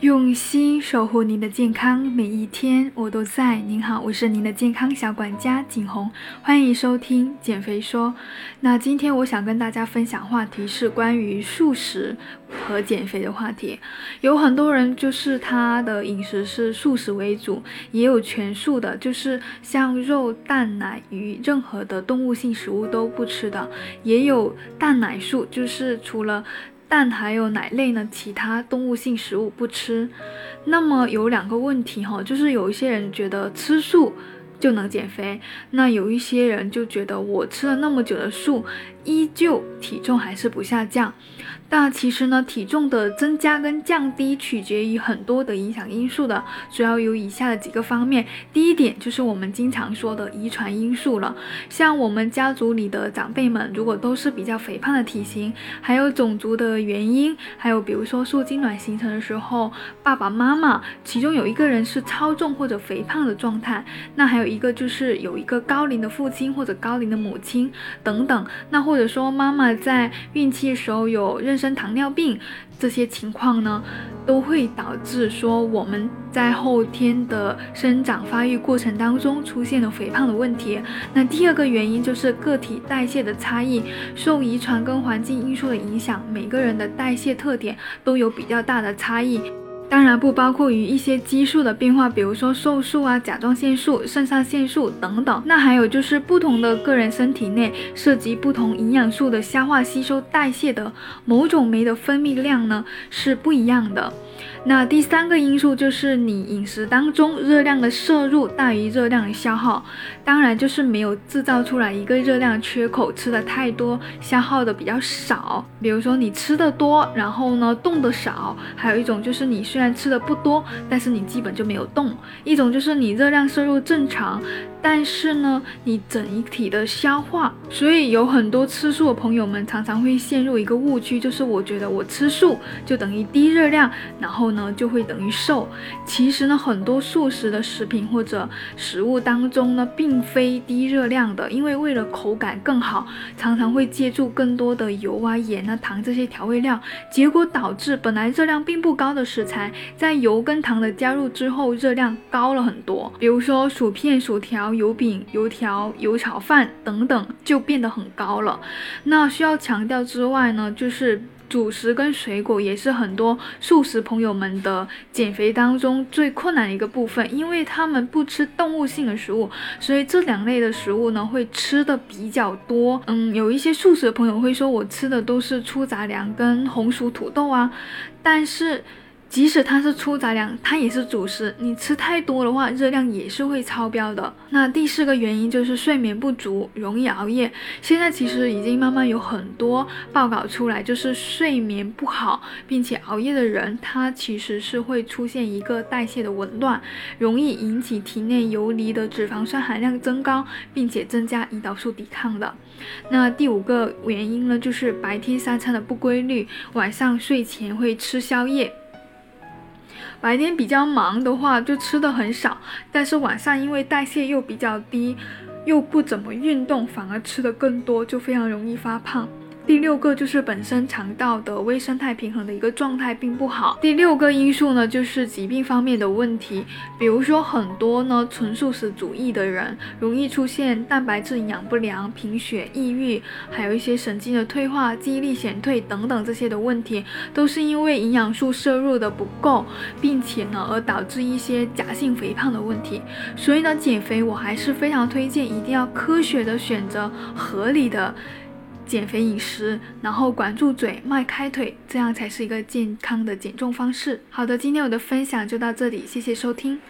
用心守护您的健康，每一天我都在。您好，我是您的健康小管家景红，欢迎收听减肥说。那今天我想跟大家分享话题是关于素食和减肥的话题。有很多人就是他的饮食是素食为主，也有全素的，就是像肉、蛋、奶、鱼，任何的动物性食物都不吃的，也有蛋奶素，就是除了。蛋还有奶类呢，其他动物性食物不吃。那么有两个问题哈，就是有一些人觉得吃素就能减肥，那有一些人就觉得我吃了那么久的素。依旧体重还是不下降，但其实呢，体重的增加跟降低取决于很多的影响因素的，主要有以下的几个方面。第一点就是我们经常说的遗传因素了，像我们家族里的长辈们，如果都是比较肥胖的体型，还有种族的原因，还有比如说受精卵形成的时候，爸爸妈妈其中有一个人是超重或者肥胖的状态，那还有一个就是有一个高龄的父亲或者高龄的母亲等等，那或。或者说妈妈在孕期的时候有妊娠糖尿病，这些情况呢，都会导致说我们在后天的生长发育过程当中出现了肥胖的问题。那第二个原因就是个体代谢的差异，受遗传跟环境因素的影响，每个人的代谢特点都有比较大的差异。当然不包括于一些激素的变化，比如说瘦素啊、甲状腺素、肾上腺素等等。那还有就是不同的个人身体内涉及不同营养素的消化、吸收、代谢的某种酶的分泌量呢是不一样的。那第三个因素就是你饮食当中热量的摄入大于热量的消耗，当然就是没有制造出来一个热量缺口，吃的太多，消耗的比较少。比如说你吃的多，然后呢动的少，还有一种就是你睡虽然吃的不多，但是你基本就没有动。一种就是你热量摄入正常，但是呢你整一体的消化，所以有很多吃素的朋友们常常会陷入一个误区，就是我觉得我吃素就等于低热量，然后。呢就会等于瘦。其实呢，很多素食的食品或者食物当中呢，并非低热量的，因为为了口感更好，常常会借助更多的油啊、盐啊、糖这些调味料，结果导致本来热量并不高的食材，在油跟糖的加入之后，热量高了很多。比如说薯片、薯条、油饼、油条、油炒饭等等，就变得很高了。那需要强调之外呢，就是。主食跟水果也是很多素食朋友们的减肥当中最困难的一个部分，因为他们不吃动物性的食物，所以这两类的食物呢会吃的比较多。嗯，有一些素食的朋友会说，我吃的都是粗杂粮跟红薯土豆啊，但是。即使它是粗杂粮，它也是主食。你吃太多的话，热量也是会超标的。那第四个原因就是睡眠不足，容易熬夜。现在其实已经慢慢有很多报告出来，就是睡眠不好并且熬夜的人，他其实是会出现一个代谢的紊乱，容易引起体内游离的脂肪酸含量增高，并且增加胰岛素抵抗的。那第五个原因呢，就是白天三餐的不规律，晚上睡前会吃宵夜。白天比较忙的话，就吃的很少，但是晚上因为代谢又比较低，又不怎么运动，反而吃的更多，就非常容易发胖。第六个就是本身肠道的微生态平衡的一个状态并不好。第六个因素呢，就是疾病方面的问题，比如说很多呢纯素食主义的人，容易出现蛋白质营养不良、贫血、抑郁，还有一些神经的退化、记忆力减退等等这些的问题，都是因为营养素摄入的不够，并且呢而导致一些假性肥胖的问题。所以呢，减肥我还是非常推荐，一定要科学的选择合理的。减肥饮食，然后管住嘴，迈开腿，这样才是一个健康的减重方式。好的，今天我的分享就到这里，谢谢收听。